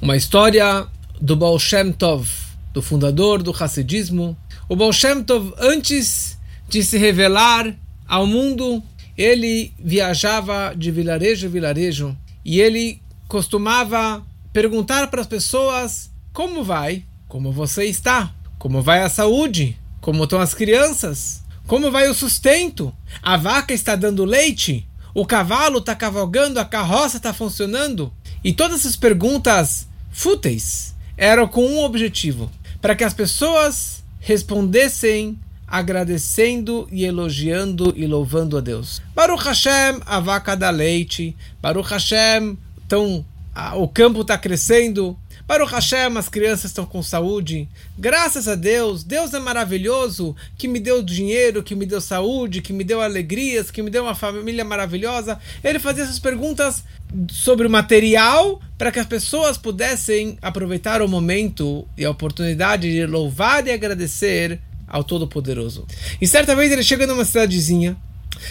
uma história do Baal Shem Tov, do fundador do Hassidismo. O Baal Shem Tov, antes de se revelar ao mundo, ele viajava de vilarejo em vilarejo e ele costumava perguntar para as pessoas como vai, como você está, como vai a saúde, como estão as crianças, como vai o sustento, a vaca está dando leite, o cavalo está cavalgando, a carroça está funcionando. E todas essas perguntas fúteis eram com um objetivo: para que as pessoas respondessem agradecendo e elogiando e louvando a Deus. Baruch Hashem, a vaca dá leite. Baruch Hashem, então, a, o campo está crescendo. Baruch Hashem, as crianças estão com saúde. Graças a Deus, Deus é maravilhoso, que me deu dinheiro, que me deu saúde, que me deu alegrias, que me deu uma família maravilhosa. Ele fazia essas perguntas sobre o material para que as pessoas pudessem aproveitar o momento e a oportunidade de louvar e agradecer ao Todo-Poderoso. E certa vez ele chega numa cidadezinha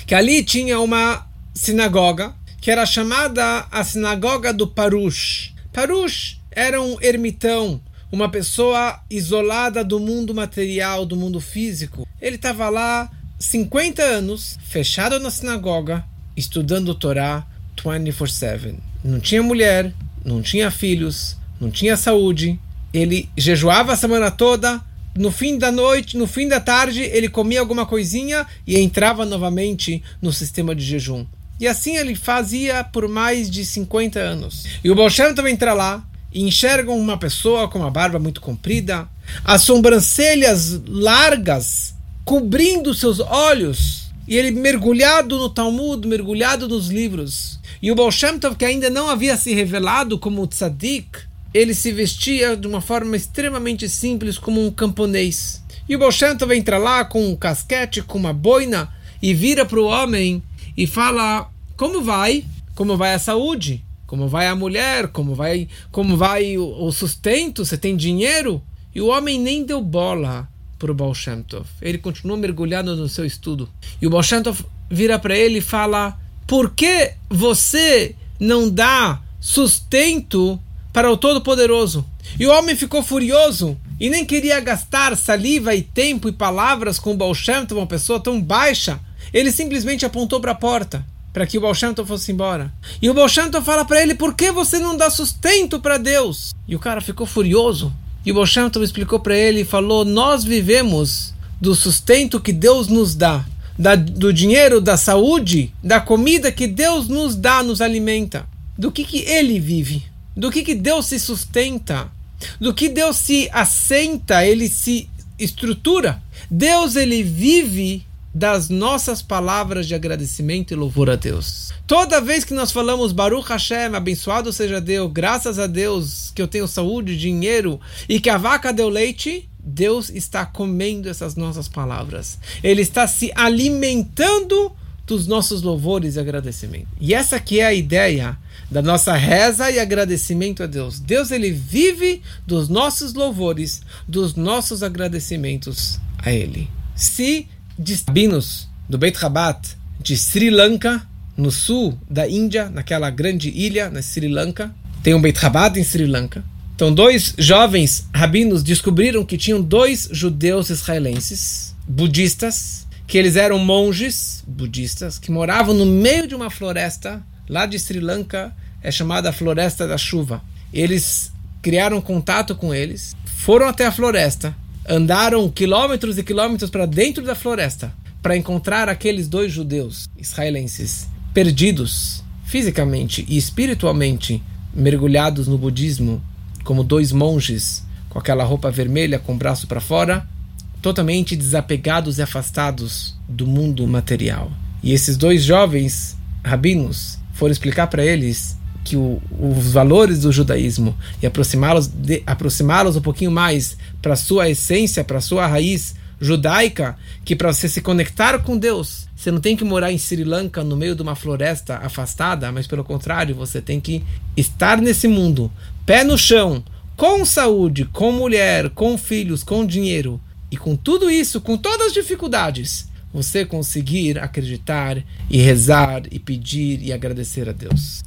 que ali tinha uma sinagoga que era chamada a sinagoga do Parush. Parush era um ermitão, uma pessoa isolada do mundo material, do mundo físico. Ele estava lá 50 anos, fechado na sinagoga, estudando Torá 24/7. Não tinha mulher, não tinha filhos, não tinha saúde. Ele jejuava a semana toda, no fim da noite, no fim da tarde, ele comia alguma coisinha e entrava novamente no sistema de jejum. E assim ele fazia por mais de 50 anos. E o Baal também entra lá e enxerga uma pessoa com uma barba muito comprida, as sobrancelhas largas cobrindo seus olhos, e ele mergulhado no Talmud, mergulhado nos livros. E o Baal que ainda não havia se revelado como tzadik, ele se vestia de uma forma extremamente simples, como um camponês. E o Baal entra lá com um casquete, com uma boina, e vira para o homem e fala: Como vai? Como vai a saúde? Como vai a mulher? Como vai, como vai o sustento? Você tem dinheiro? E o homem nem deu bola para o Baal Ele continuou mergulhado no seu estudo. E o Baal vira para ele e fala: Por que você não dá sustento para o Todo-Poderoso. E o homem ficou furioso e nem queria gastar saliva e tempo e palavras com o Baal Shem uma pessoa tão baixa. Ele simplesmente apontou para a porta para que o Shem fosse embora. E o Shem fala para ele: por que você não dá sustento para Deus? E o cara ficou furioso. E o Shem explicou para ele e falou: nós vivemos do sustento que Deus nos dá. Da, do dinheiro, da saúde, da comida que Deus nos dá, nos alimenta. Do que, que ele vive? do que, que Deus se sustenta, do que Deus se assenta, ele se estrutura. Deus ele vive das nossas palavras de agradecimento e louvor a Deus. Toda vez que nós falamos Baruch Hashem, abençoado seja Deus, graças a Deus que eu tenho saúde, dinheiro e que a vaca deu leite, Deus está comendo essas nossas palavras. Ele está se alimentando dos nossos louvores e agradecimento. E essa aqui é a ideia da nossa reza e agradecimento a Deus. Deus ele vive dos nossos louvores, dos nossos agradecimentos a Ele. Se rabinos do Beit Rabat de Sri Lanka, no sul da Índia, naquela grande ilha na Sri Lanka, tem um Beit Rabat em Sri Lanka. Então, dois jovens rabinos descobriram que tinham dois judeus israelenses, budistas, que eles eram monges budistas que moravam no meio de uma floresta lá de Sri Lanka, é chamada Floresta da Chuva. Eles criaram contato com eles, foram até a floresta, andaram quilômetros e quilômetros para dentro da floresta para encontrar aqueles dois judeus israelenses perdidos fisicamente e espiritualmente mergulhados no budismo como dois monges com aquela roupa vermelha com o braço para fora totalmente desapegados e afastados do mundo material. E esses dois jovens rabinos foram explicar para eles que o, os valores do judaísmo e aproximá-los aproximá-los um pouquinho mais para sua essência, para sua raiz judaica, que para você se conectar com Deus, você não tem que morar em Sri Lanka no meio de uma floresta afastada, mas pelo contrário, você tem que estar nesse mundo, pé no chão, com saúde, com mulher, com filhos, com dinheiro, e com tudo isso, com todas as dificuldades, você conseguir acreditar e rezar e pedir e agradecer a Deus.